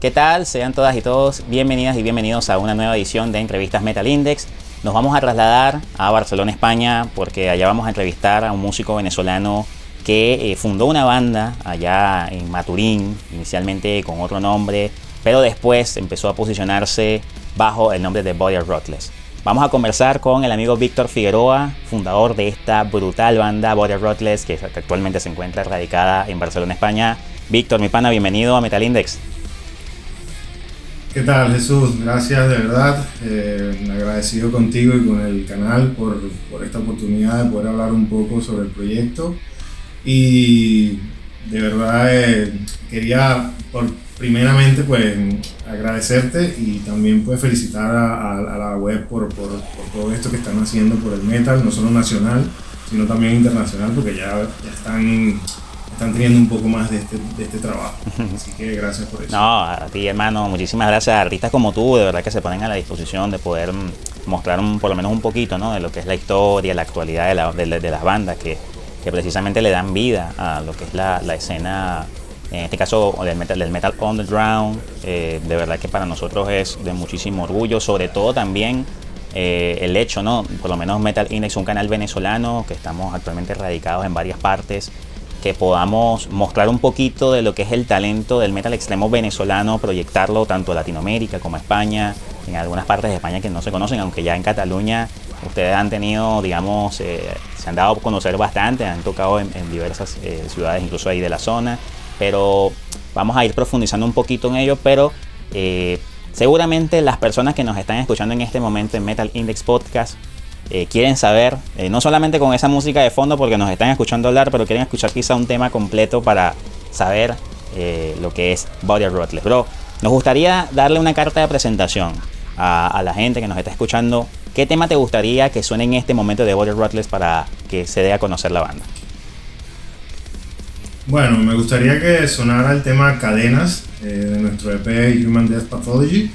¿Qué tal? Sean todas y todos bienvenidas y bienvenidos a una nueva edición de Entrevistas Metal Index. Nos vamos a trasladar a Barcelona, España, porque allá vamos a entrevistar a un músico venezolano que eh, fundó una banda allá en Maturín, inicialmente con otro nombre, pero después empezó a posicionarse bajo el nombre de Body Rotless. Vamos a conversar con el amigo Víctor Figueroa, fundador de esta brutal banda Body Rotless, que actualmente se encuentra radicada en Barcelona, España. Víctor, mi pana, bienvenido a Metal Index. ¿Qué tal Jesús? Gracias de verdad. Eh, agradecido contigo y con el canal por, por, esta oportunidad de poder hablar un poco sobre el proyecto. Y de verdad eh, quería por, primeramente pues agradecerte y también pues felicitar a, a, la web por, por, por, todo esto que están haciendo por el metal, no solo nacional, sino también internacional, porque ya, ya están están teniendo un poco más de este, de este trabajo. Así que gracias por eso. No, a ti hermano, muchísimas gracias a artistas como tú, de verdad que se ponen a la disposición de poder mm, mostrar un, por lo menos un poquito ¿no? de lo que es la historia, la actualidad de, la, de, de las bandas que, que, precisamente le dan vida a lo que es la, la escena, en este caso del metal, del metal underground. Eh, de verdad que para nosotros es de muchísimo orgullo, sobre todo también eh, el hecho, ¿no? Por lo menos Metal Index, un canal venezolano que estamos actualmente radicados en varias partes que podamos mostrar un poquito de lo que es el talento del metal extremo venezolano, proyectarlo tanto a Latinoamérica como a España, en algunas partes de España que no se conocen, aunque ya en Cataluña ustedes han tenido, digamos, eh, se han dado a conocer bastante, han tocado en, diversas eh, ciudades, incluso ahí de la zona, pero vamos a ir profundizando un poquito en ello, pero eh, seguramente las personas que nos están escuchando en este momento en Metal Index Podcast eh, quieren saber, eh, no solamente con esa música de fondo porque nos están escuchando hablar, pero quieren escuchar quizá un tema completo para saber eh, lo que es Body Rotless. Bro, nos gustaría darle una carta de presentación a, la gente que nos está escuchando. ¿Qué tema te gustaría que suene en este momento de Body Rotless para que se dé a conocer la banda? Bueno, me gustaría que sonara el tema Cadenas de nuestro EP Human Death Pathology.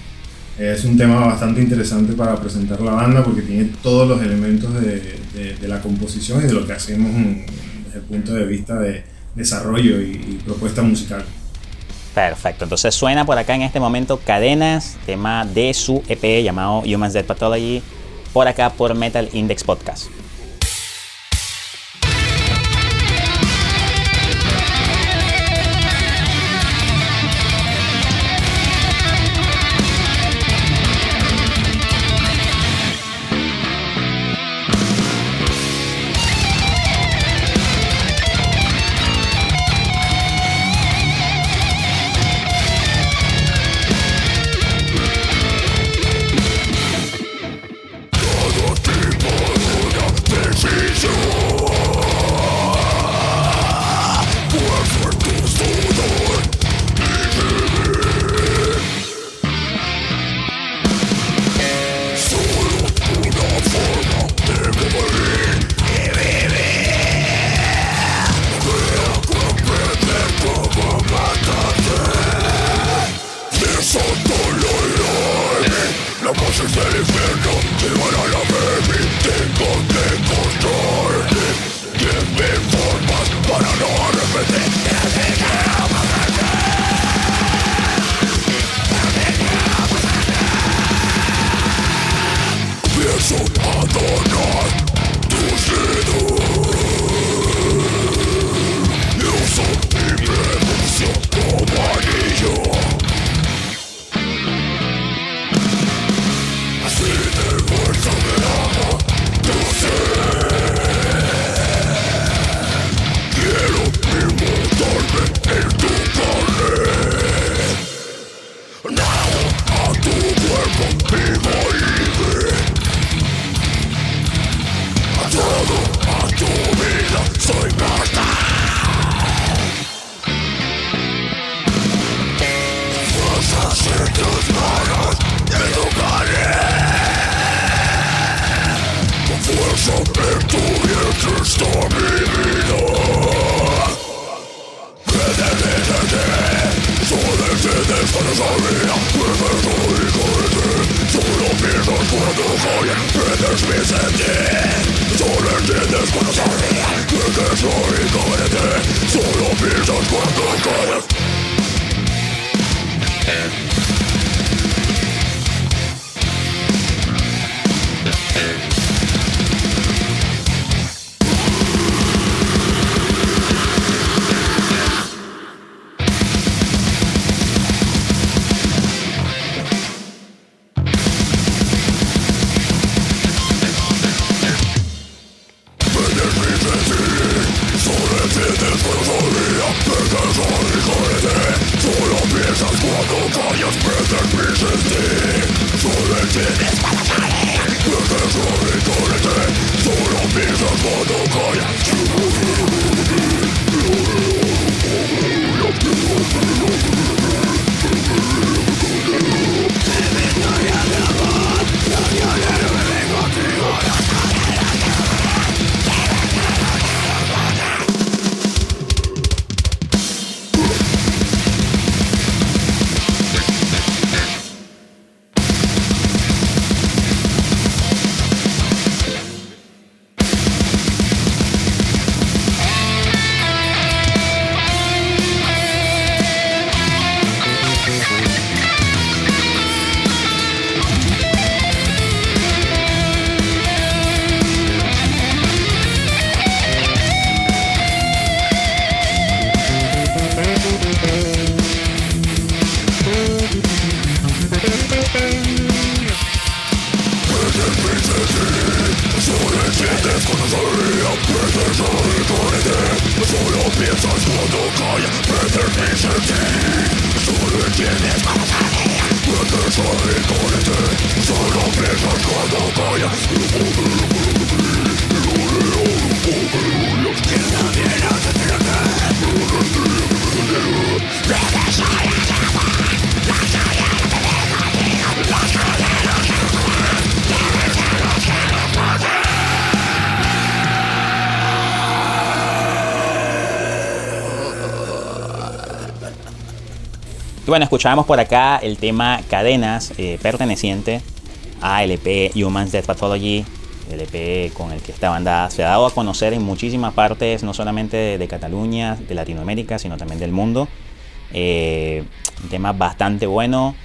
Es un tema bastante interesante para presentar la banda porque tiene todos los elementos de, de, la composición y de lo que hacemos desde el punto de vista de desarrollo y, propuesta musical. Perfecto, entonces suena por acá en este momento Cadenas, tema de su EP llamado Human's Dead Pathology, por acá por Metal Index Podcast. todo a tu vida, soy mortal. Fuerzas en tus manos, te tocaré. Con fuerza en tu vientre está mi vida. Vete, vete, vete, solo entiendes para esa vida, me. Perdidos por tu joya, perdes mi sentir Solo entiendes cuando sabe que soy incoherente Solo piensas cuando callas bueno, escuchábamos por acá el tema Cadenas, eh, perteneciente a LP Humans Death Pathology, LP con el que esta banda se ha dado a conocer en muchísimas partes, no solamente de, Cataluña, de Latinoamérica, sino también del mundo. Eh, un tema bastante bueno.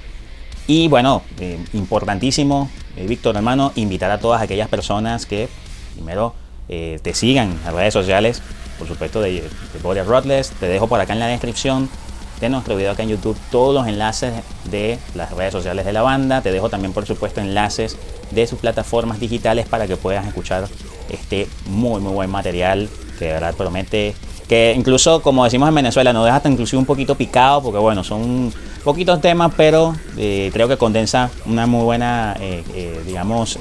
Y bueno, eh, importantísimo, Víctor hermano, invitar a todas aquellas personas que primero te sigan en las redes sociales, por supuesto de, de Body Rotless, te dejo por acá en la descripción de nuestro video acá en YouTube todos los enlaces de las redes sociales de la banda. Te dejo también, por supuesto, enlaces de sus plataformas digitales para que puedas escuchar este muy, muy buen material que de verdad promete que incluso, como decimos en Venezuela, no deja hasta inclusive un poquito picado porque, bueno, son poquitos temas, pero eh, creo que condensa una muy buena, eh, eh, digamos,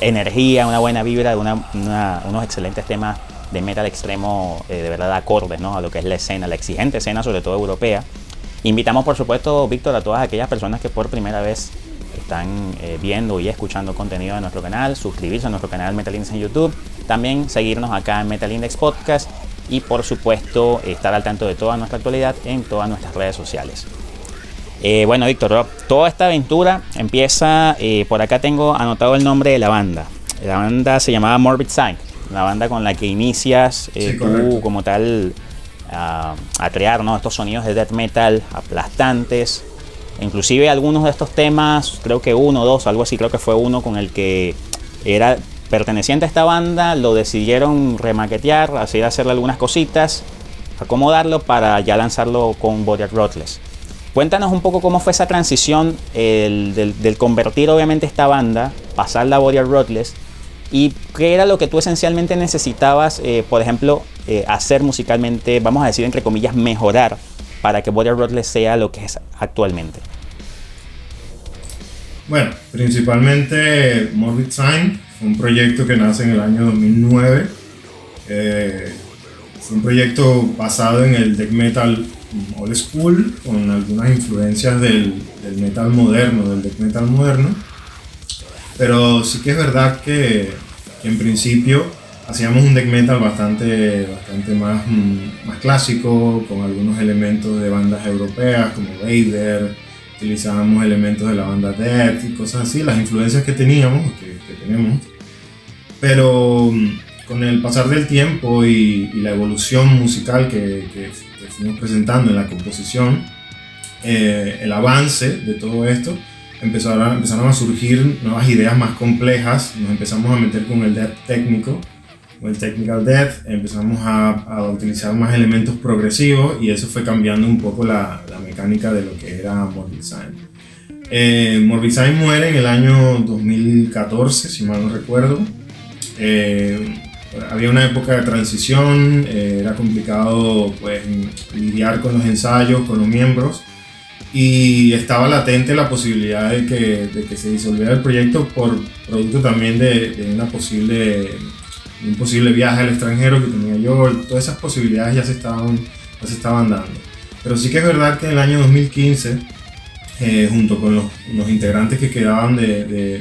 energía, una buena vibra de unos excelentes temas de metal extremo eh, de verdad acordes ¿no? a lo que es la escena, la exigente escena, sobre todo europea. Invitamos, por supuesto, Víctor, a todas aquellas personas que por primera vez están eh, viendo y escuchando contenido de nuestro canal, suscribirse a nuestro canal Metal Index en YouTube, también seguirnos acá en Metal Index Podcast y por supuesto estar al tanto de toda nuestra actualidad en todas nuestras redes sociales. Eh, bueno, Víctor, toda esta aventura empieza, por acá tengo anotado el nombre de la banda. La banda se llamaba Morbid Sign la banda con la que inicias eh, tú como tal a, crear ¿no? estos sonidos de death metal aplastantes. Inclusive algunos de estos temas, creo que uno, dos, algo así, creo que fue uno con el que era perteneciente a esta banda, lo decidieron remaquetear, así hacerle algunas cositas, acomodarlo para ya lanzarlo con Body Rotless. Cuéntanos un poco cómo fue esa transición del, del, convertir obviamente esta banda, pasarla a Body Rotless ¿Y qué era lo que tú esencialmente necesitabas, eh, por ejemplo, eh, hacer musicalmente, vamos a decir entre comillas, mejorar para que Body Rotless sea lo que es actualmente? Bueno, principalmente Morbid Sign un proyecto que nace en el año 2009. Eh, fue un proyecto basado en el death metal old school, con algunas influencias del, del metal moderno, del death metal moderno pero sí que es verdad que, en principio hacíamos un death metal bastante, bastante más, mm, más clásico, con algunos elementos de bandas europeas como Vader, utilizábamos elementos de la banda Death y cosas así, las influencias que teníamos, que, tenemos. Pero mm, con el pasar del tiempo y, la evolución musical que, que, fuimos presentando en la composición, eh, el avance de todo esto, empezaron, empezaron a surgir nuevas ideas más complejas, nos empezamos a meter con el death técnico, con el technical death, empezamos a, a, utilizar más elementos progresivos y eso fue cambiando un poco la, la mecánica de lo que era Morbid Sign. Eh, Morbid Sign muere en el año 2014, si mal no recuerdo. Eh, había una época de transición, eh, era complicado pues, lidiar con los ensayos, con los miembros y estaba latente la posibilidad de que, de que se disolviera el proyecto por producto también de, de, una posible, un posible viaje al extranjero que tenía yo, todas esas posibilidades ya se estaban, ya se estaban dando. Pero sí que es verdad que en el año 2015, eh, junto con los, los, integrantes que quedaban de, de,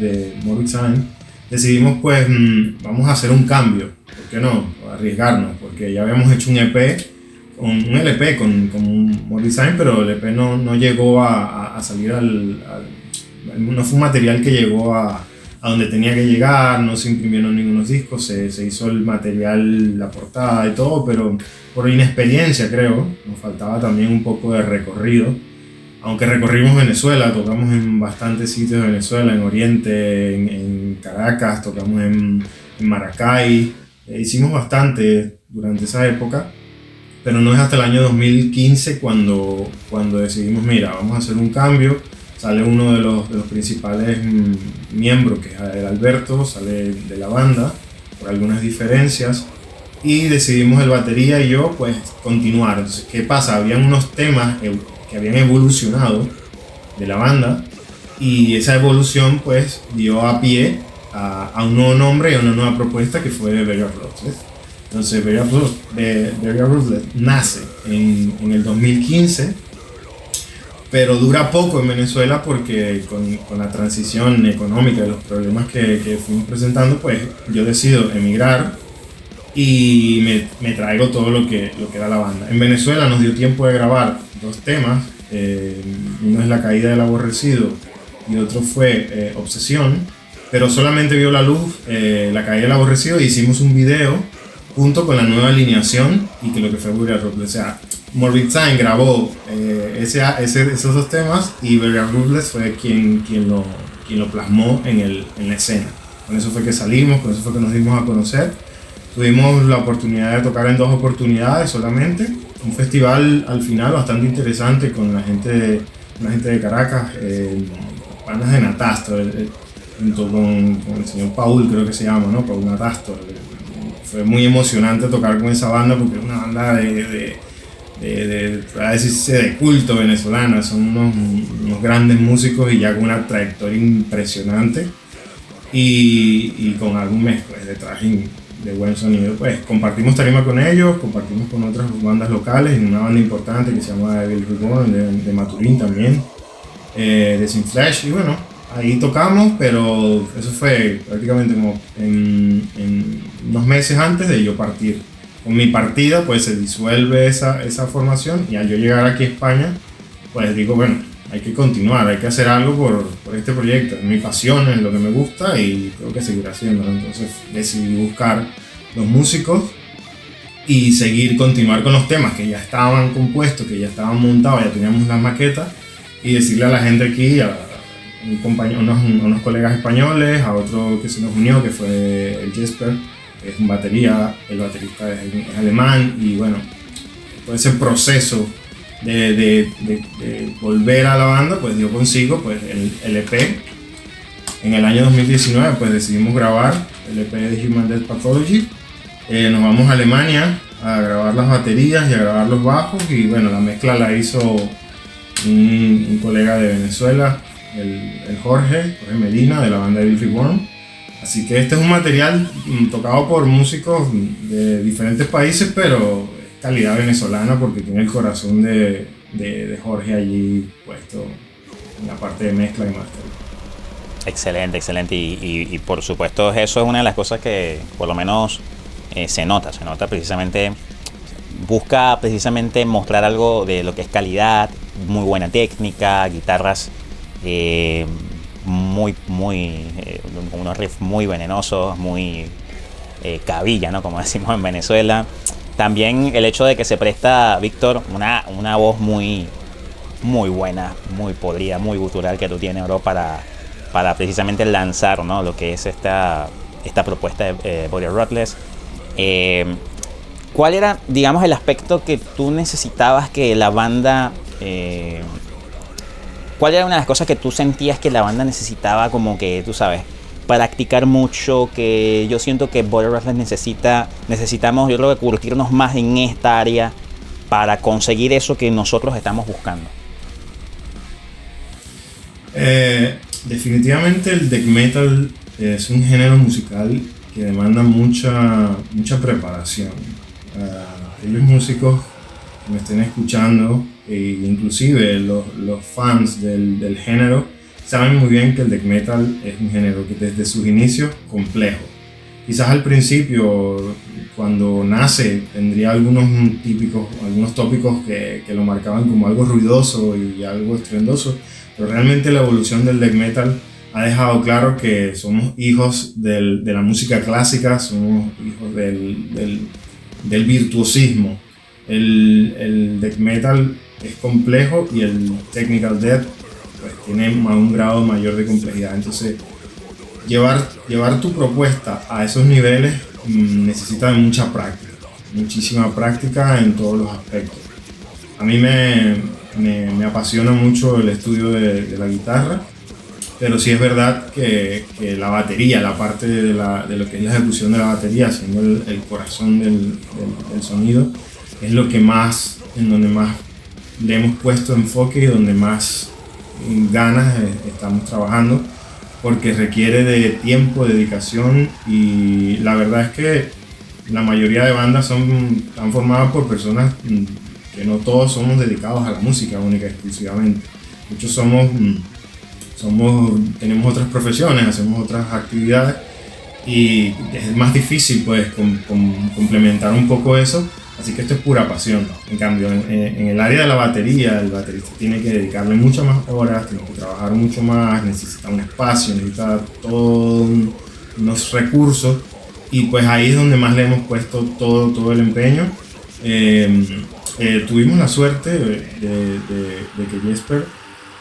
de, Sign, decidimos pues mm, vamos a hacer un cambio, ¿por qué no? Arriesgarnos, porque ya habíamos hecho un EP un LP con, con un design, pero el LP no, no llegó a, a, salir al, No fue un material que llegó a, a, donde tenía que llegar, no se imprimieron ningunos discos, se, se, hizo el material, la portada y todo, pero por inexperiencia creo, nos faltaba también un poco de recorrido. Aunque recorrimos Venezuela, tocamos en bastantes sitios de Venezuela, en Oriente, en, en Caracas, tocamos en, en Maracay, eh, hicimos bastante durante esa época pero no es hasta el año 2015 cuando, cuando decidimos, mira, vamos a hacer un cambio. Sale uno de los, de los principales mm, miembros, que es el Alberto, sale de la banda, por algunas diferencias y decidimos el batería y yo pues continuar. Entonces, ¿qué pasa? Habían unos temas que habían evolucionado de la banda y esa evolución pues dio a pie a, a un nuevo nombre y a una nueva propuesta que fue Burial Ruthless. Entonces nace en, en, el 2015 pero dura poco en Venezuela porque con, con la transición económica y los problemas que, que fuimos presentando pues yo decido emigrar y me, me, traigo todo lo que, lo que era la banda. En Venezuela nos dio tiempo de grabar dos temas, eh, uno es La caída del aborrecido y otro fue eh, Obsesión, pero solamente vio la luz eh, La caída del aborrecido y hicimos un video junto con la nueva alineación y que lo que fue Burial Ruthless. O sea, Morbid Time grabó ese, ese, esos dos temas y Burial Ruthless fue quien, quien, lo, quien lo plasmó en, el, en la escena. Con eso fue que salimos, con eso fue que nos dimos a conocer Tuvimos la oportunidad de tocar en dos oportunidades solamente. Un festival al final bastante interesante con la gente, la gente de Caracas, eh, bandas de Natasto, eh, eh, junto con, el señor Paul, creo que se llama, ¿no? Paul Natasto. Fue muy emocionante tocar con esa banda porque es una banda de, de de, de, de culto venezolana, son unos, unos, grandes músicos y ya con una trayectoria impresionante y, y con álbumes pues, de traje de buen sonido. Pues compartimos tarima con ellos, compartimos con otras bandas locales, una banda importante que se llama Evil Reborn, de, de Maturín también, eh, de Sin Flash, y bueno, ahí tocamos, pero eso fue prácticamente como en, en, unos meses antes de yo partir. Con mi partida, pues se disuelve esa, esa formación y al yo llegar aquí a España, pues digo, bueno, hay que continuar, hay que hacer algo por, por, este proyecto. Es mi pasión, es lo que me gusta y tengo que seguir haciéndolo. Entonces decidí buscar los músicos y seguir, continuar con los temas que ya estaban compuestos, que ya estaban montados, ya teníamos las maquetas y decirle a la gente aquí, a, unos, unos, colegas españoles, a otro que se nos unió, que fue el Jesper, es un batería, el baterista es, es alemán y bueno, todo ese proceso de, de, volver a la banda, pues yo consigo pues, el, el, EP. En el año 2019 pues decidimos grabar el EP de Human Death Pathology. Eh, nos vamos a Alemania a grabar las baterías y a grabar los bajos y bueno, la mezcla la hizo un colega de Venezuela, el, el, Jorge, Jorge Medina de la banda de Bill Reborn. Así que este es un material mm, tocado por músicos de diferentes países, pero calidad venezolana porque tiene el corazón de, de, Jorge allí puesto en la parte de mezcla y máster. Excelente, excelente. Y, y, por supuesto eso es una de las cosas que por lo menos eh, se nota, se nota precisamente, busca precisamente mostrar algo de lo que es calidad, muy buena técnica, guitarras eh, muy, muy, eh, unos riffs muy venenosos, muy cabilla, ¿no? Como decimos en Venezuela. También el hecho de que se presta, Víctor, una, una voz muy, muy buena, muy podrida, muy gutural que tú tienes, bro, para, para precisamente lanzar ¿no? lo que es esta, esta propuesta de eh, Body Ruthless. Eh, ¿Cuál era, digamos, el aspecto que tú necesitabas que la banda... Eh, ¿Cuál era una de las cosas que tú sentías que la banda necesitaba como que, tú sabes, practicar mucho, que yo siento que Border Wrestling necesita, necesitamos, yo creo que curtirnos más en esta área para conseguir eso que nosotros estamos buscando. Eh, definitivamente el death metal es un género musical que demanda mucha, mucha preparación. Uh, músicos que me estén escuchando, e inclusive los, los fans del, del género, saben muy bien que el death metal es un género que desde sus inicios complejo. Quizás al principio, cuando nace, tendría algunos típicos, algunos tópicos que, que lo marcaban como algo ruidoso y algo estruendoso, pero realmente la evolución del death metal ha dejado claro que somos hijos del, de la música clásica, somos hijos del, del, del virtuosismo. El, el death metal es complejo y el technical death pues tiene un grado mayor de complejidad. Entonces, llevar, llevar tu propuesta a esos niveles mm, necesita de mucha práctica, muchísima práctica en todos los aspectos. A mí me, me, me apasiona mucho el estudio de, de, la guitarra, pero sí es verdad que, que la batería, la parte de, la, de, lo que es la ejecución de la batería, siendo el, el corazón del, del, sonido, es lo que más, en donde más le hemos puesto enfoque y donde más ganas eh, estamos trabajando, porque requiere de tiempo, dedicación y la verdad es que la mayoría de bandas son, están formadas por personas mm, que no todos somos dedicados a la música única exclusivamente. Muchos somos mm, somos, tenemos otras profesiones, hacemos otras actividades y es más difícil pues complementar un poco eso, así que esto es pura pasión. En cambio, en, el área de la batería, el baterista tiene que dedicarle muchas más horas, tiene que trabajar mucho más, necesita un espacio, necesita todos unos recursos y pues ahí es donde más le hemos puesto todo, todo el empeño. Eh, eh, tuvimos la suerte de, de que Jesper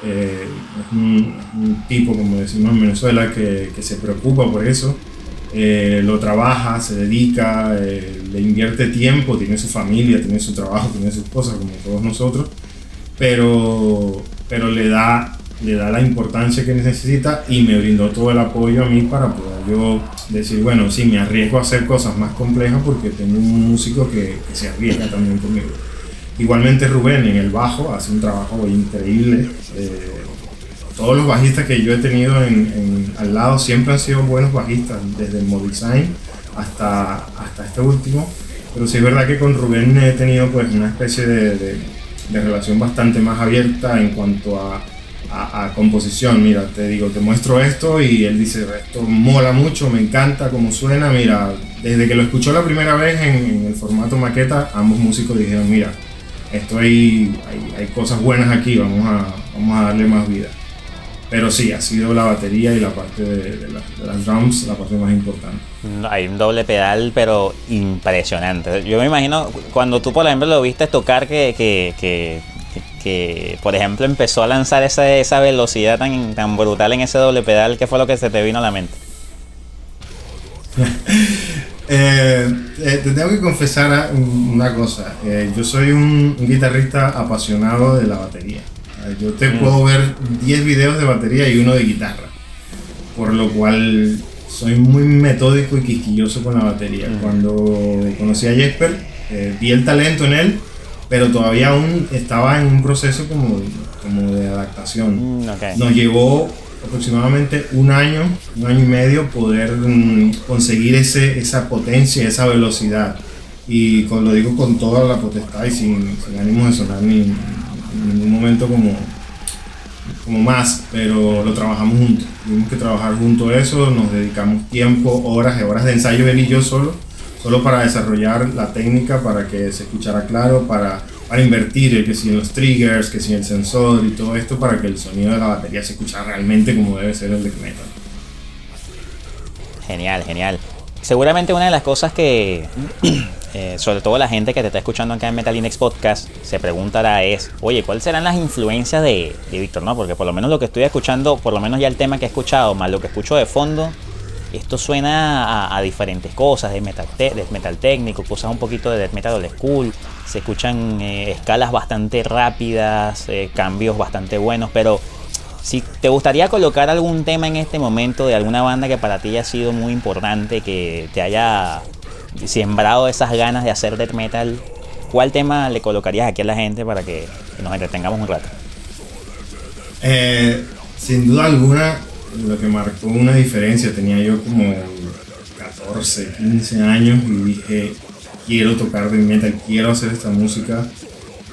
eh, es un, tipo, como decimos en Venezuela, que, que se preocupa por eso, eh, lo trabaja, se dedica, eh, le invierte tiempo, tiene su familia, tiene su trabajo, tiene sus cosas, como todos nosotros, pero, pero le, da, le da la importancia que necesita y me brindó todo el apoyo a mí para poder yo decir, bueno, sí, me arriesgo a hacer cosas más complejas porque tengo un músico que, se arriesga también conmigo. Igualmente Rubén en el bajo hace un trabajo increíble. Eh, todos los bajistas que yo he tenido al lado siempre han sido buenos bajistas, desde Modesign hasta, hasta este último. Pero sí es verdad que con Rubén he tenido pues una especie de, relación bastante más abierta en cuanto a, composición. Mira, te digo, te muestro esto y él dice, esto mola mucho, me encanta cómo suena. Mira, desde que lo escuchó la primera vez en, en el formato maqueta, ambos músicos dijeron, mira, esto hay, hay, cosas buenas aquí, vamos a, vamos a darle más vida. Pero sí, ha sido la batería y la parte de, las drums la parte más importante. Hay un doble pedal, pero impresionante. Yo me imagino, cuando tú, por ejemplo, lo viste tocar, que, que, que, que por ejemplo, empezó a lanzar esa, esa velocidad tan, tan brutal en ese doble pedal, ¿qué fue lo que se te vino a la mente? Eh, eh, te tengo que confesar una cosa. Eh, yo soy un, guitarrista apasionado de la batería. Yo te mm. puedo ver 10 videos de batería y uno de guitarra. Por lo cual soy muy metódico y quisquilloso con la batería. Mm. Cuando conocí a Jesper, vi el talento en él, pero todavía aún estaba en un proceso como, como de adaptación. Mm, Nos llevó aproximadamente un año, un año y medio poder mm, conseguir ese, esa potencia, esa velocidad. Y con, lo digo con toda la potestad y sin, sin ánimo de sonar ni, en ningún momento como, como más, pero lo trabajamos juntos. Tuvimos que trabajar junto a eso, nos dedicamos tiempo, horas y horas de ensayo él y yo solo, solo para desarrollar la técnica, para que se escuchara claro, para para invertir, que si en los triggers, que si en el sensor y todo esto para que el sonido de la batería se escucha realmente como debe ser el de metal. Genial, genial. Seguramente una de las cosas que, eh, sobre todo la gente que te está escuchando acá en Metal Index Podcast, se preguntará es, oye, ¿cuáles serán las influencias de, de Víctor? ¿no? Porque por lo menos lo que estoy escuchando, por lo menos ya el tema que he escuchado, más lo que escucho de fondo, esto suena a, diferentes cosas, de metal, de metal técnico, cosas un poquito de death metal old school, se escuchan eh, escalas bastante rápidas, eh, cambios bastante buenos, pero si te gustaría colocar algún tema en este momento de alguna banda que para ti haya sido muy importante, que te haya sembrado esas ganas de hacer death metal, ¿cuál tema le colocarías aquí a la gente para que nos entretengamos un rato? Eh, sin duda alguna, lo que marcó una diferencia, tenía yo como 14, 15 años y dije, quiero tocar de metal, quiero hacer esta música.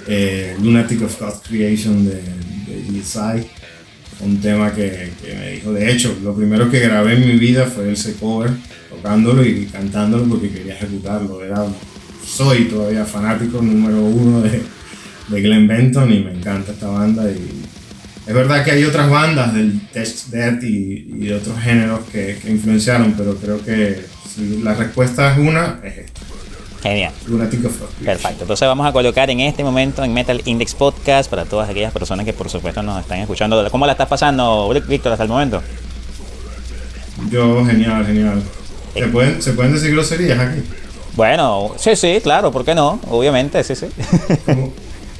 Eh, Lunatic of God Creation de, de un tema que, que, me dijo, de hecho, lo primero que grabé en mi vida fue ese cover, tocándolo y cantándolo porque quería ejecutarlo. Era, soy todavía fanático número uno de, de Glenn Benton y me encanta esta banda y es verdad que hay otras bandas del test death y, de otros géneros que, influenciaron, pero creo que si la respuesta es una, es esta. Genial. Perfecto. Entonces vamos a colocar en este momento en Metal Index Podcast para todas aquellas personas que por supuesto nos están escuchando. ¿Cómo la estás pasando, Víctor, hasta el momento? Yo, genial, genial. ¿Se, pueden, ¿Se pueden decir groserías aquí? Bueno, sí, sí, claro, ¿por qué no? Obviamente, sí, sí. Como,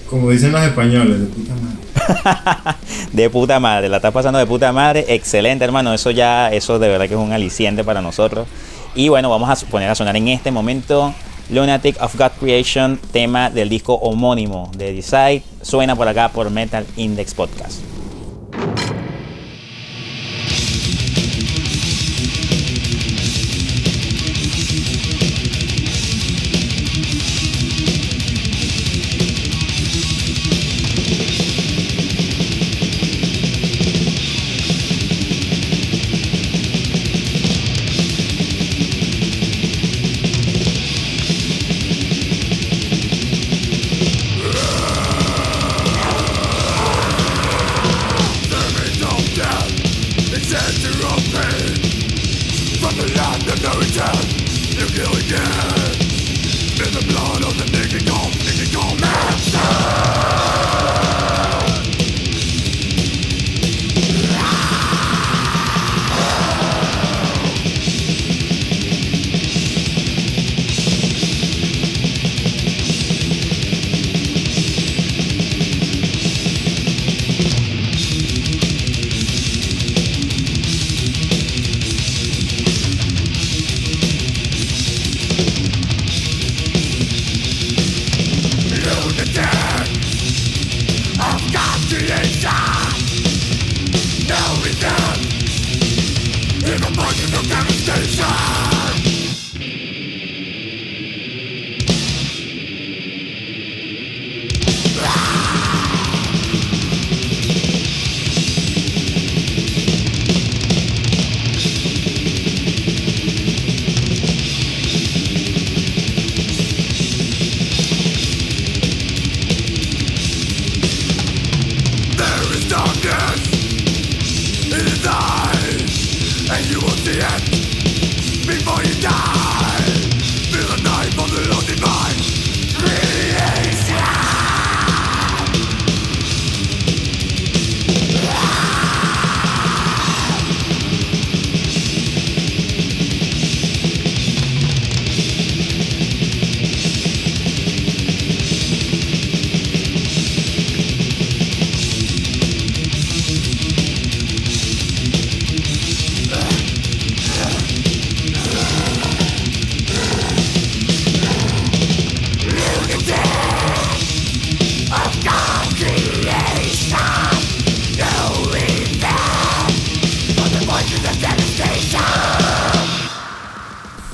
como dicen los españoles, de puta madre. de puta madre, la estás pasando de puta madre, excelente hermano, eso ya, eso de verdad que es un aliciente para nosotros. Y bueno, vamos a poner a sonar en este momento Lunatic of God Creation, tema del disco homónimo de Decide, suena por acá por Metal Index Podcast.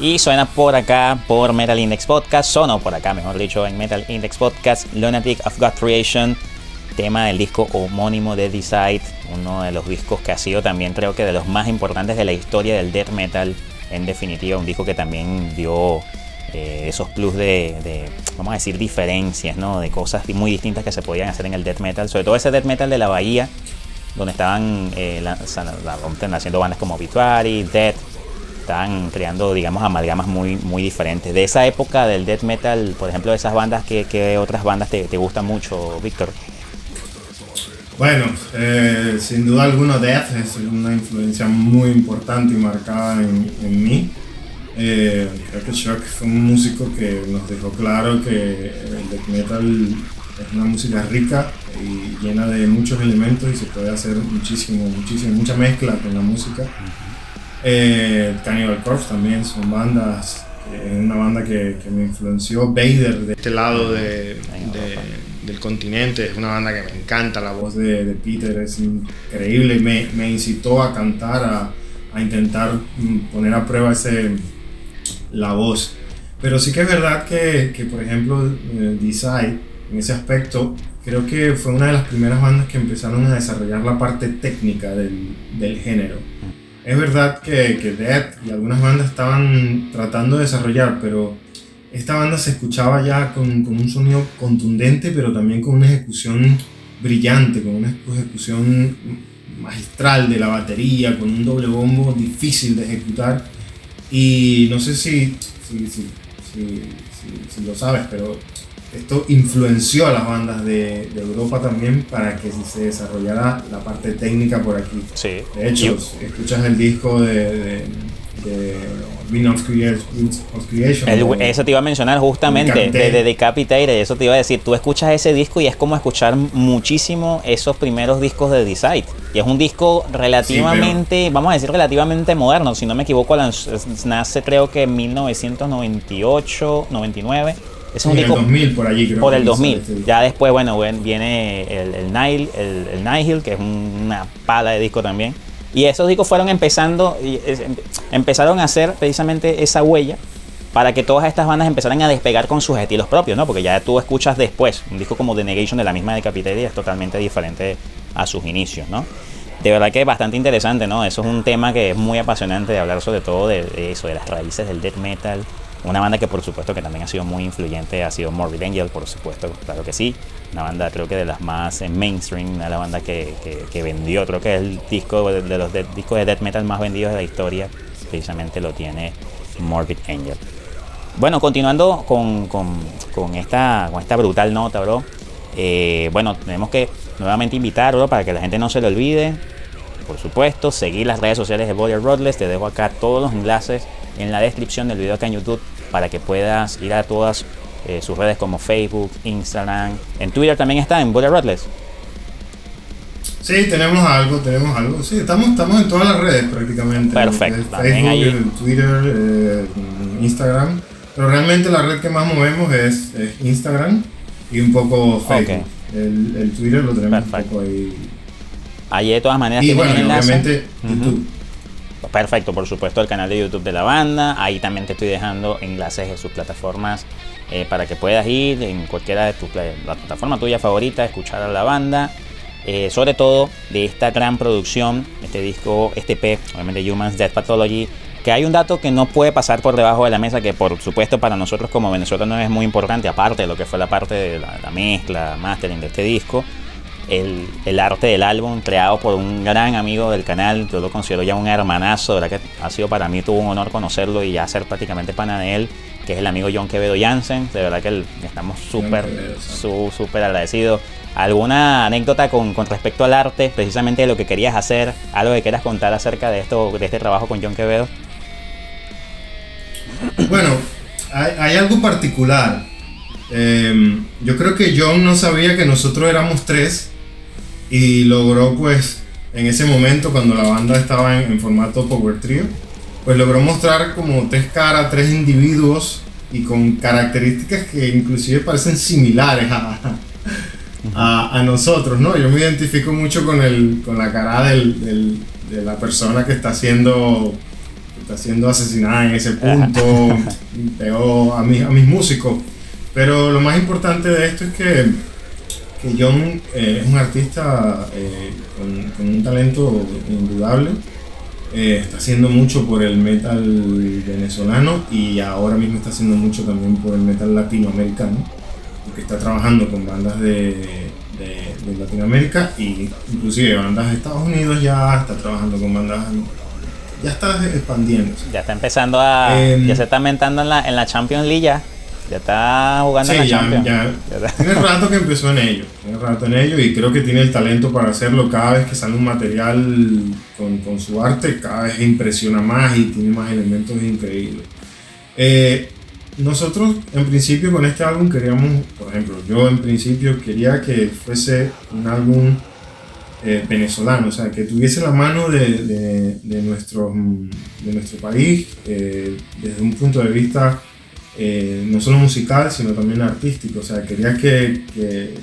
Y suena por acá por Metal Index Podcast, sonó por acá, mejor dicho, en Metal Index Podcast, Lunatic of God Creation, tema del disco homónimo de Decide, uno de los discos que ha sido también creo que de los más importantes de la historia del death metal, en definitiva, un disco que también dio eh, esos plus de, vamos a decir, diferencias, ¿no? De cosas muy distintas que se podían hacer en el death metal, sobre todo ese death metal de la bahía, donde estaban eh, haciendo bandas como Obituary, Death, estaban creando, digamos, amalgamas muy, muy diferentes. De esa época del death metal, por ejemplo, de esas bandas, ¿qué, otras bandas te, te, gustan mucho, Víctor? Bueno, eh, sin duda alguna Death es una influencia muy importante y marcada en, en mí. Eh, creo que Chuck fue un músico que nos dejó claro que el death metal es una música rica y llena de muchos elementos y se puede hacer muchísimo, muchísimo, mucha mezcla con la música. Eh, Cannibal Corpse también son bandas, es una banda que, me influenció. Vader de este lado de, del continente es una banda que me encanta, la voz de, Peter es increíble, me, me incitó a cantar, a, a, intentar mm, poner a prueba ese, la voz. Pero sí que es verdad que, que por ejemplo, eh, Decide, en ese aspecto, creo que fue una de las primeras bandas que empezaron a desarrollar la parte técnica del, del género. Es verdad que, que Death y algunas bandas estaban tratando de desarrollar, pero esta banda se escuchaba ya con, con, un sonido contundente, pero también con una ejecución brillante, con una ejecución magistral de la batería, con un doble bombo difícil de ejecutar. Y no sé si, si, si, si lo sabes, pero esto influenció a las bandas de, Europa también para que se desarrollara la parte técnica por aquí. Sí. De hecho, escuchas el disco de, Bean of Creation. eso te iba a mencionar justamente, de, de Decapitated, eso te iba a decir, tú escuchas ese disco y es como escuchar muchísimo esos primeros discos de Decide. Y es un disco relativamente, vamos a decir relativamente moderno, si no me equivoco, nace creo que en 1998, 99. Es un disco, el 2000 por allí creo. Por el 2000. Ya después, bueno, viene el, el Nile, el, el Nihil, que es una pala de disco también. Y esos discos fueron empezando, y empezaron a hacer precisamente esa huella para que todas estas bandas empezaran a despegar con sus estilos propios, ¿no? Porque ya tú escuchas después un disco como The Negation de la misma Decapitated y es totalmente diferente a sus inicios, ¿no? De verdad que es bastante interesante, ¿no? Eso es un tema que es muy apasionante de hablar sobre todo de eso, de las raíces del death metal, una banda que por supuesto que también ha sido muy influyente ha sido Morbid Angel, por supuesto, claro que sí. Una banda creo que de las más en mainstream, una las bandas que, que, vendió, creo que es el disco de, los discos de death metal más vendidos de la historia, precisamente lo tiene Morbid Angel. Bueno, continuando con, con, con esta, con esta brutal nota, bro. Eh, bueno, tenemos que nuevamente invitar, bro, para que la gente no se lo olvide. Por supuesto, seguir las redes sociales de Boyer Rodless. Te dejo acá todos los enlaces en la descripción del video acá en YouTube para que puedas ir a todas eh, sus redes como Facebook, Instagram. En Twitter también está, en Boulder Rotless. Sí, tenemos algo, tenemos algo. Sí, estamos, estamos en todas las redes prácticamente. Perfecto. Facebook, Twitter, eh, Instagram. Pero realmente la red que más movemos es, Instagram y un poco Facebook. El, Twitter lo tenemos un poco ahí. Allí de todas maneras y bueno, obviamente YouTube. Perfecto, por supuesto, el canal de YouTube de la banda. Ahí también te estoy dejando enlaces de sus plataformas eh, para que puedas ir en cualquiera de tus la plataforma tuya favorita, escuchar a la banda. Eh, sobre todo de esta gran producción, este disco, este P, obviamente Humans Death Pathology, que hay un dato que no puede pasar por debajo de la mesa, que por supuesto para nosotros como venezolanos es muy importante, aparte de lo que fue la parte de la, la mezcla, mastering de este disco el, el, arte del álbum creado por un gran amigo del canal, yo lo considero ya un hermanazo, de verdad que ha sido para mí, tuvo un honor conocerlo y ya ser prácticamente pana de él, que es el amigo John Quevedo Jansen, de verdad que estamos súper, súper agradecidos. ¿Alguna anécdota con, con, respecto al arte, precisamente de lo que querías hacer, algo que quieras contar acerca de, esto, de este trabajo con John Quevedo? Bueno, hay, hay algo particular. Eh, yo creo que John no sabía que nosotros éramos tres y logró pues en ese momento cuando la banda estaba en, formato Power Trio, pues logró mostrar como tres caras, tres individuos y con características que inclusive parecen similares a, a, nosotros, ¿no? Yo me identifico mucho con, el, con la cara del, de la persona que está siendo, está siendo asesinada en ese punto, veo a, a mis músicos. Pero lo más importante de esto es que que John eh, es un artista eh, con, un talento indudable. Eh, está haciendo mucho por el metal venezolano y ahora mismo está haciendo mucho también por el metal latinoamericano, porque está trabajando con bandas de, Latinoamérica y inclusive bandas de Estados Unidos ya está trabajando con bandas ya está expandiendo. Ya está empezando a. Em, ya se está mentando en la, en la Champions League ya. Ya está jugando en la ya, Champions. Ya, tiene rato que empezó en ello. Tiene rato en ello y creo que tiene el talento para hacerlo. Cada vez que sale un material con, con su arte, cada vez impresiona más y tiene más elementos increíbles. Eh, nosotros en principio con este álbum queríamos, por ejemplo, yo en principio quería que fuese un álbum eh, venezolano, o sea, que tuviese la mano de, de, de nuestro, de nuestro país eh, desde un punto de vista eh, no solo musical, sino también artístico. O sea, quería que, que,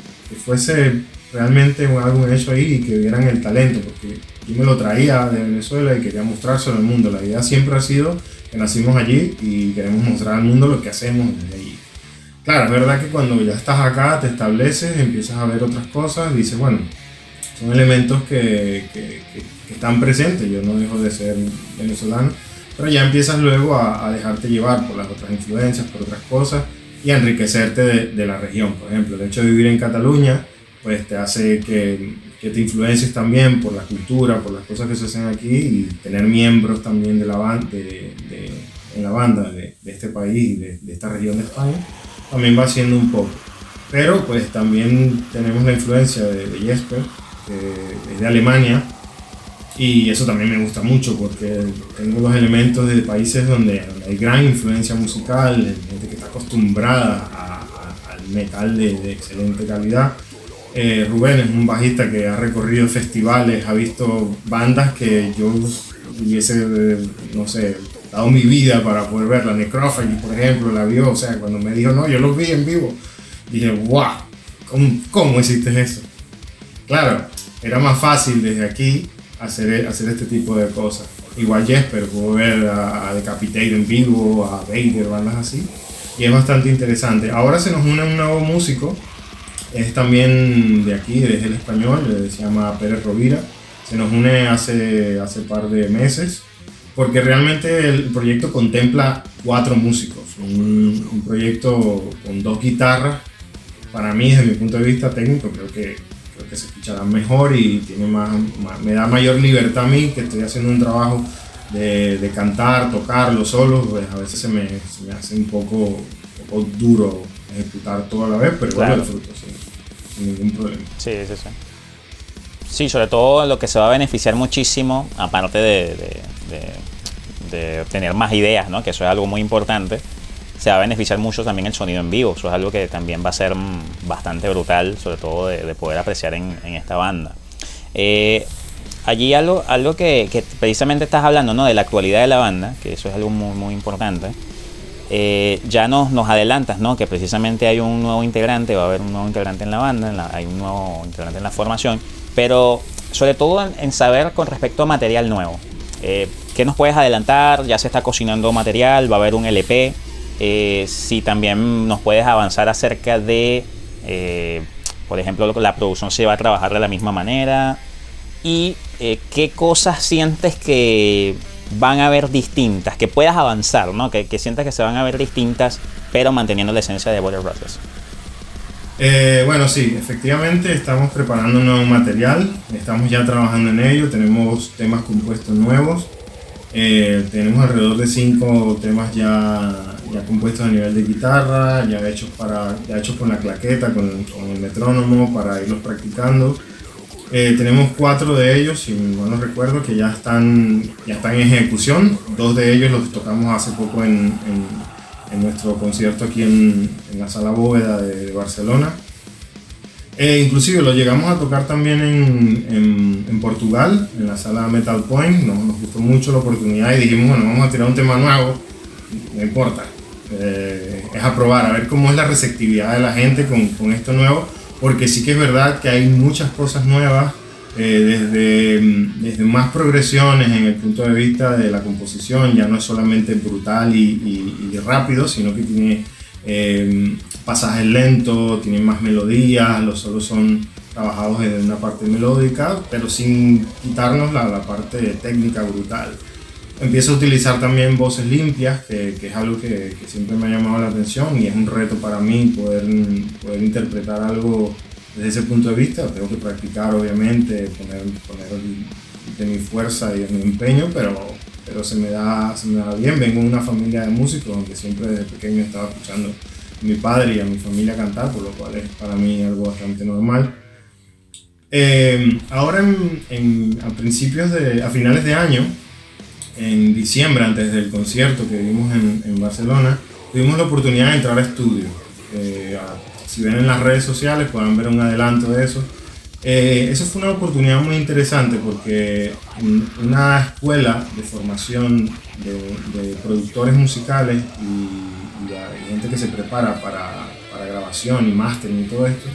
fuese realmente un álbum hecho ahí y que vieran el talento, porque yo me lo traía de Venezuela y quería mostrárselo al mundo. La idea siempre ha sido que nacimos allí y queremos mostrar al mundo lo que hacemos desde allí. Claro, es verdad que cuando ya estás acá, te estableces, empiezas a ver otras cosas, dices, bueno, son elementos que, que, que están presentes, yo no dejo de ser venezolano pero ya empiezas luego a, dejarte llevar por las otras influencias, por otras cosas y a enriquecerte de, la región. Por ejemplo, el hecho de vivir en Cataluña, pues te hace que, te influencies también por la cultura, por las cosas que se hacen aquí y tener miembros también de la banda, de, en la banda de, este país y de, esta región de España, también va haciendo un poco. Pero pues también tenemos la influencia de, Jesper, que es de Alemania, Y eso también me gusta mucho porque tengo los elementos de países donde, hay gran influencia musical, gente que está acostumbrada al metal de, excelente calidad. Eh, Rubén es un bajista que ha recorrido festivales, ha visto bandas que yo hubiese, no sé, dado mi vida para poder verla. Necrophagy, por ejemplo, la vio, o sea, cuando me dijo, no, yo los vi en vivo, dije, wow, ¿cómo, cómo hiciste eso? Claro, era más fácil desde aquí hacer, hacer este tipo de cosas. Igual Jesper, puedo ver a, a Decapitator en vivo, a Vader, bandas así, y es bastante interesante. Ahora se nos une un nuevo músico, es también de aquí, es el español, se llama Pérez Rovira, se nos une hace, hace par de meses, porque realmente el proyecto contempla cuatro músicos, un, un proyecto con dos guitarras, para mí desde mi punto de vista técnico creo que que se escuchará mejor y tiene más, me da mayor libertad a mí que estoy haciendo un trabajo de, de cantar, tocarlo solo, pues a veces se me, se me hace un poco, un poco, duro ejecutar todo a la vez, pero igual lo disfruto sin, ningún problema. Sí, sí, sí. Sí, sobre todo lo que se va a beneficiar muchísimo, aparte de, de, de obtener más ideas, ¿no? que eso es algo muy importante, se va a beneficiar mucho también el sonido en vivo. Eso es algo que también va a ser mm, bastante brutal, sobre todo de, poder apreciar en, esta banda. Eh, allí algo, algo que, precisamente estás hablando, ¿no? De la actualidad de la banda, que eso es algo muy, muy importante. Eh, ya nos, nos adelantas, ¿no? Que precisamente hay un nuevo integrante, va a haber un nuevo integrante en la banda, hay un nuevo integrante en la formación, pero sobre todo en, saber con respecto a material nuevo. Eh, ¿Qué nos puedes adelantar? Ya se está cocinando material, va a haber un LP. Eh, si también nos puedes avanzar acerca de, eh, por ejemplo, la producción se va a trabajar de la misma manera y eh, qué cosas sientes que van a ver distintas, que puedas avanzar, ¿no? que, que sientas que se van a ver distintas, pero manteniendo la esencia de Border Brothers. bueno, sí, efectivamente estamos preparando un nuevo material, estamos ya trabajando en ello, tenemos temas compuestos nuevos, tenemos alrededor de cinco temas ya ya compuestos a nivel de guitarra, ya hechos, para, ya hechos con la claqueta, con, el metrónomo, para irlos practicando. Eh, tenemos cuatro de ellos, si no no recuerdo, que ya están, ya están en ejecución. Dos de ellos los tocamos hace poco en, en, nuestro concierto aquí en, en, la sala bóveda de, Barcelona. Eh, inclusive lo llegamos a tocar también en, en, Portugal, en la sala Metal Point. Nos, nos gustó mucho la oportunidad y dijimos, bueno, vamos a tirar un tema nuevo, no importa. Eh, es aprobar, a ver cómo es la receptividad de la gente con, con, esto nuevo, porque sí que es verdad que hay muchas cosas nuevas, eh, desde, desde más progresiones en el punto de vista de la composición, ya no es solamente brutal y, y, rápido, sino que tiene eh, pasajes lentos, tiene más melodías, los solos son trabajados en una parte melódica, pero sin quitarnos la, la parte técnica brutal empiezo a utilizar también voces limpias, que, que es algo que, que, siempre me ha llamado la atención y es un reto para mí poder, poder interpretar algo desde ese punto de vista. Tengo que practicar, obviamente, poner, poner de mi fuerza y de mi empeño, pero, pero se, me da, se me da bien. Vengo de una familia de músicos, aunque siempre desde pequeño estaba escuchando a mi padre y a mi familia cantar, por lo cual es para mí algo bastante normal. Eh, ahora en, en, a principios de, a finales de año, en diciembre, antes del concierto que vimos en, en Barcelona, tuvimos la oportunidad de entrar a estudio. Eh, si ven en las redes sociales puedan ver un adelanto de eso. Eh, eso fue una oportunidad muy interesante porque una escuela de formación de, productores musicales y, y, gente que se prepara para, para grabación y máster y todo esto,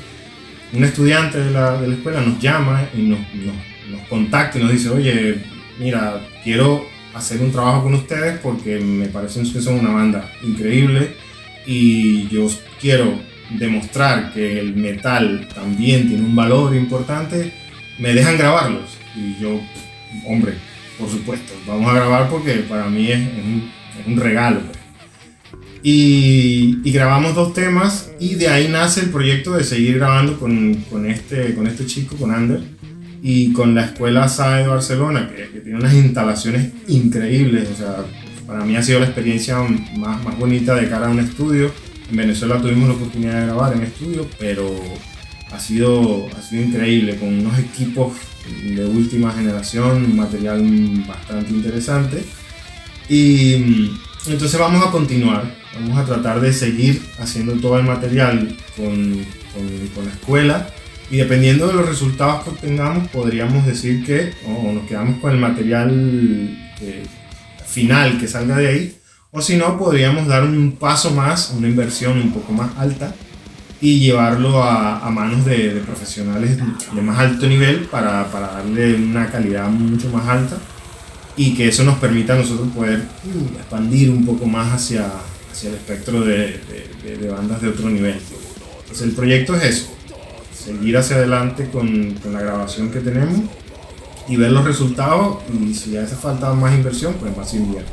un estudiante de la, de la escuela nos llama y nos, nos, nos contacta y nos dice, oye, mira, quiero hacer un trabajo con ustedes porque me parecen que son una banda increíble y yo quiero demostrar que el metal también tiene un valor importante, me dejan grabarlos. Y yo, hombre, por supuesto, vamos a grabar porque para mí es, un, regalo. Pues. Y, y, grabamos dos temas y de ahí nace el proyecto de seguir grabando con, con, este, con este chico, con Ander y con la Escuela SAE de Barcelona, que, tiene unas instalaciones increíbles. O sea, para mí ha sido la experiencia más, más bonita de cara a un estudio. En Venezuela tuvimos la oportunidad de grabar en estudio, pero, ha sido, ha sido increíble, con unos equipos de última generación, un material bastante interesante. Y mm, entonces vamos a continuar, vamos a tratar de seguir haciendo todo el material con, con, con la escuela y dependiendo de los resultados que obtengamos podríamos decir que o nos quedamos con el material eh, final que salga de ahí o si no podríamos dar un paso más, una inversión un poco más alta y llevarlo a, a manos de, de, profesionales de más alto nivel para, para, darle una calidad mucho más alta y que eso nos permita a nosotros poder uh, expandir un poco más hacia, hacia el espectro de, de, de, bandas de otro nivel. Entonces el proyecto es eso, seguir hacia adelante con, con la grabación que tenemos y ver los resultados y si hace falta más inversión, pues más invierte.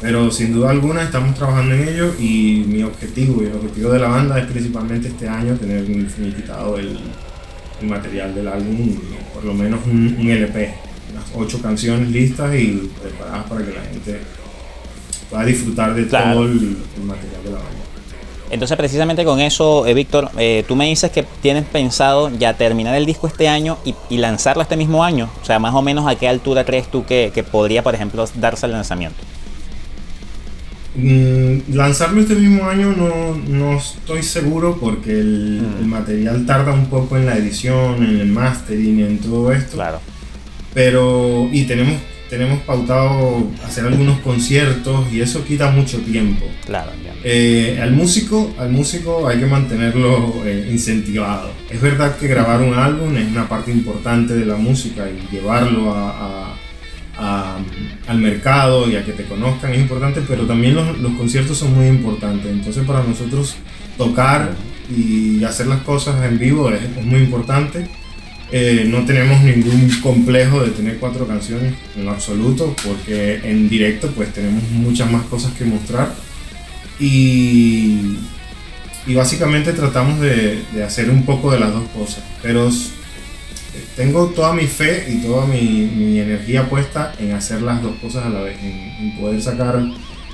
Pero sin duda alguna estamos trabajando en ello y mi objetivo y el objetivo de la banda es principalmente este año tener finiquitado el, el material del álbum, por lo menos un, un, LP, unas ocho canciones listas y preparadas para que la gente pueda disfrutar de claro. todo el, el, material de la banda. Entonces precisamente con eso, eh, Víctor, eh, tú me dices que tienes pensado ya terminar el disco este año y, y, lanzarlo este mismo año. O sea, más o menos a qué altura crees tú que, que podría, por ejemplo, darse el lanzamiento. Mm, lanzarlo este mismo año no, no estoy seguro porque el, mm. el, material tarda un poco en la edición, en el mastering, en todo esto. Claro. Pero, y tenemos, tenemos pautado hacer algunos conciertos y eso quita mucho tiempo. Claro, eh, al músico, al músico hay que mantenerlo eh, incentivado. Es verdad que grabar un álbum es una parte importante de la música y llevarlo a, a a, al mercado y a que te conozcan es importante, pero también los, los, conciertos son muy importantes. Entonces para nosotros tocar y hacer las cosas en vivo es, es muy importante. Eh, no tenemos ningún complejo de tener cuatro canciones en lo absoluto, porque en directo pues tenemos muchas más cosas que mostrar. Y, y básicamente tratamos de, de hacer un poco de las dos cosas. Pero tengo toda mi fe y toda mi, mi, energía puesta en hacer las dos cosas a la vez, en, en, poder sacar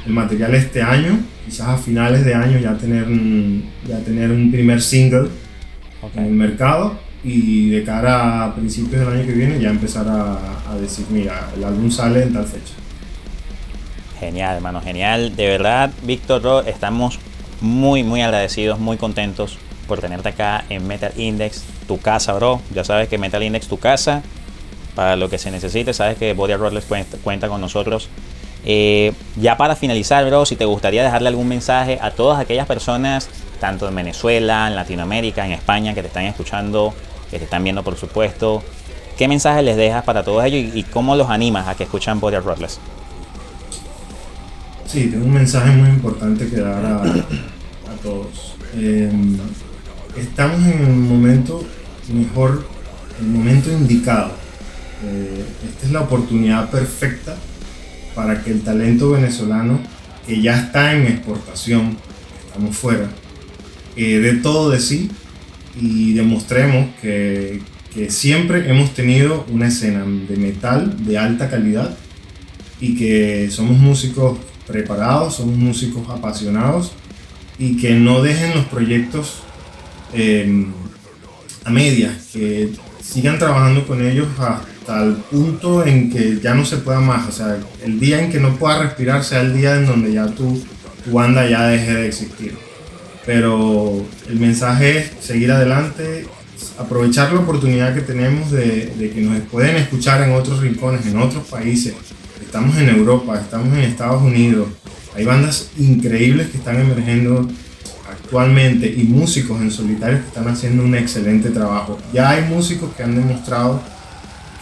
el material este año, quizás a finales de año ya tener un, ya tener un primer single okay. en el mercado y de cara a principios del año que viene ya empezar a, decir, mira, el álbum sale en tal fecha. Genial, hermano, genial. De verdad, Víctor, estamos muy, muy agradecidos, muy contentos por tenerte acá en Metal Index, tu casa, bro. Ya sabes que Metal Index, tu casa, para lo que se necesite, sabes que Body Rollers cuenta, cuenta con nosotros. Eh, ya para finalizar, bro, si te gustaría dejarle algún mensaje a todas aquellas personas, tanto en Venezuela, en Latinoamérica, en España, que te están escuchando, que te están viendo, por supuesto, ¿qué mensaje les dejas para todos ellos y, cómo los animas a que escuchan Body Rollers? Sí, tengo un mensaje muy importante que dar a, a todos. Eh, estamos en el momento mejor, el momento indicado. Eh, esta es la oportunidad perfecta para que el talento venezolano, que ya está en exportación, estamos fuera, eh, dé todo de sí y demostremos que, que siempre hemos tenido una escena de metal de alta calidad y que somos músicos preparados, somos músicos apasionados y que no dejen los proyectos eh, a medias, que sigan trabajando con ellos hasta el punto en que ya no se pueda más, o sea, el día en que no pueda respirar sea el día en donde ya tu, tu banda ya deje de existir. Pero el mensaje es seguir adelante, aprovechar la oportunidad que tenemos de, de que nos pueden escuchar en otros rincones, en otros países. Estamos en Europa, estamos en Estados Unidos. Hay bandas increíbles que están emergiendo actualmente y músicos en solitario que están haciendo un excelente trabajo. Ya hay músicos que han demostrado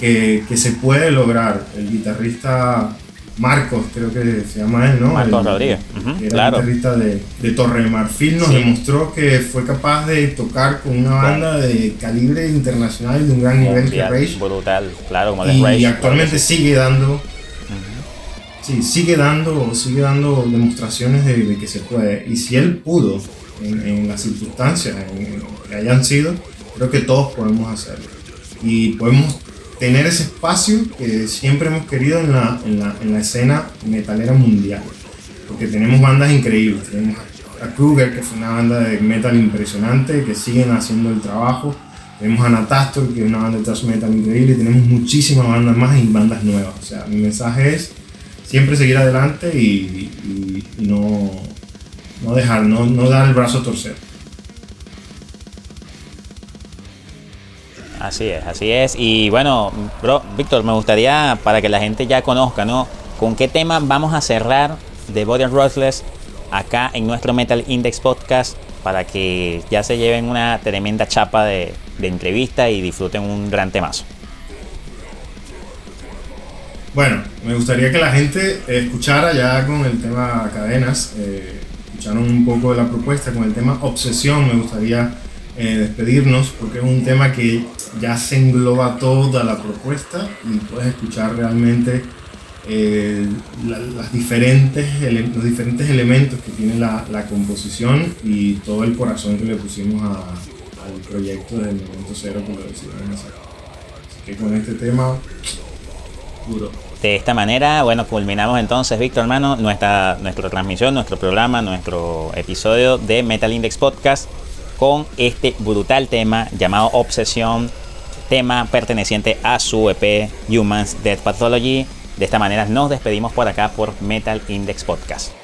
que, que se puede lograr. El guitarrista Marcos, creo que se llama él, ¿no? Marcos el, Rodríguez. Uh -huh, era claro. guitarrista de, de Torre de Marfil, nos sí. demostró que fue capaz de tocar con una banda de calibre internacional de un gran nivel que Rage. Brutal, claro, como y Rage, actualmente claro. sigue dando. Uh -huh. Sí, sigue dando, sigue dando demostraciones de, de, que se puede. Y si él pudo en, en las circunstancias en, que hayan sido, creo que todos podemos hacerlo. Y podemos tener ese espacio que siempre hemos querido en la, en la, en la escena metalera mundial. Porque tenemos bandas increíbles. Tenemos a Kruger, que fue una banda de metal impresionante, que siguen haciendo el trabajo. Tenemos Anatastor, que es una banda de thrash metal increíble, y tenemos muchísimas bandas más y bandas nuevas. O sea, mi mensaje es siempre seguir adelante y, no, no, dejar, no, no dar el brazo a torcer. Así es, así es. Y bueno, bro, Víctor, me gustaría para que la gente ya conozca, ¿no? ¿Con qué tema vamos a cerrar de Body Ruthless acá en nuestro Metal Index Podcast para que ya se lleven una tremenda chapa de, entrevista y disfruten un gran temazo. Bueno, me gustaría que la gente escuchara ya con el tema cadenas, eh, escucharon un poco de la propuesta, con el tema obsesión me gustaría eh, despedirnos porque es un tema que ya se engloba toda la propuesta y puedes escuchar realmente eh, las diferentes, los diferentes elementos que tiene la, la, composición y todo el corazón que le pusimos al proyecto desde el momento cero que lo decidimos hacer. Así que con este tema, puro. De esta manera, bueno, culminamos entonces, Víctor hermano, nuestra, nuestra transmisión, nuestro programa, nuestro episodio de Metal Index Podcast con este brutal tema llamado Obsesión, tema perteneciente a su EP Humans Dead Pathology de esta manera nos despedimos por acá por Metal Index Podcast.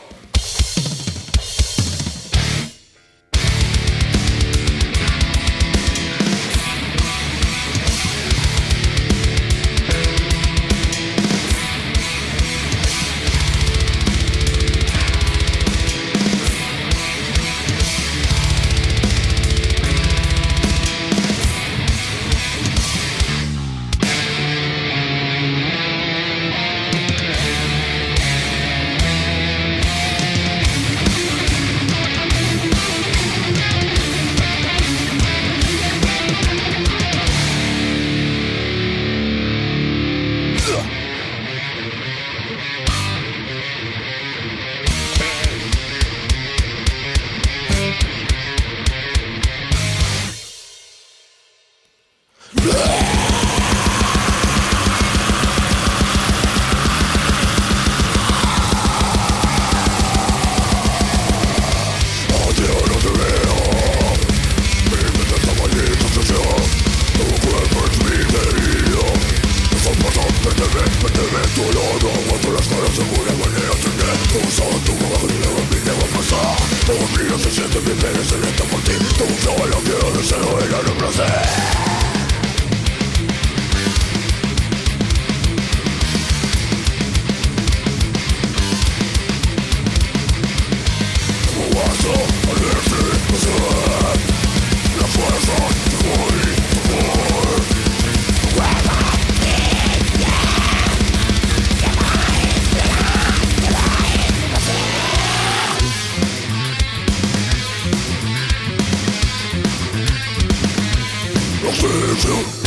Revolution.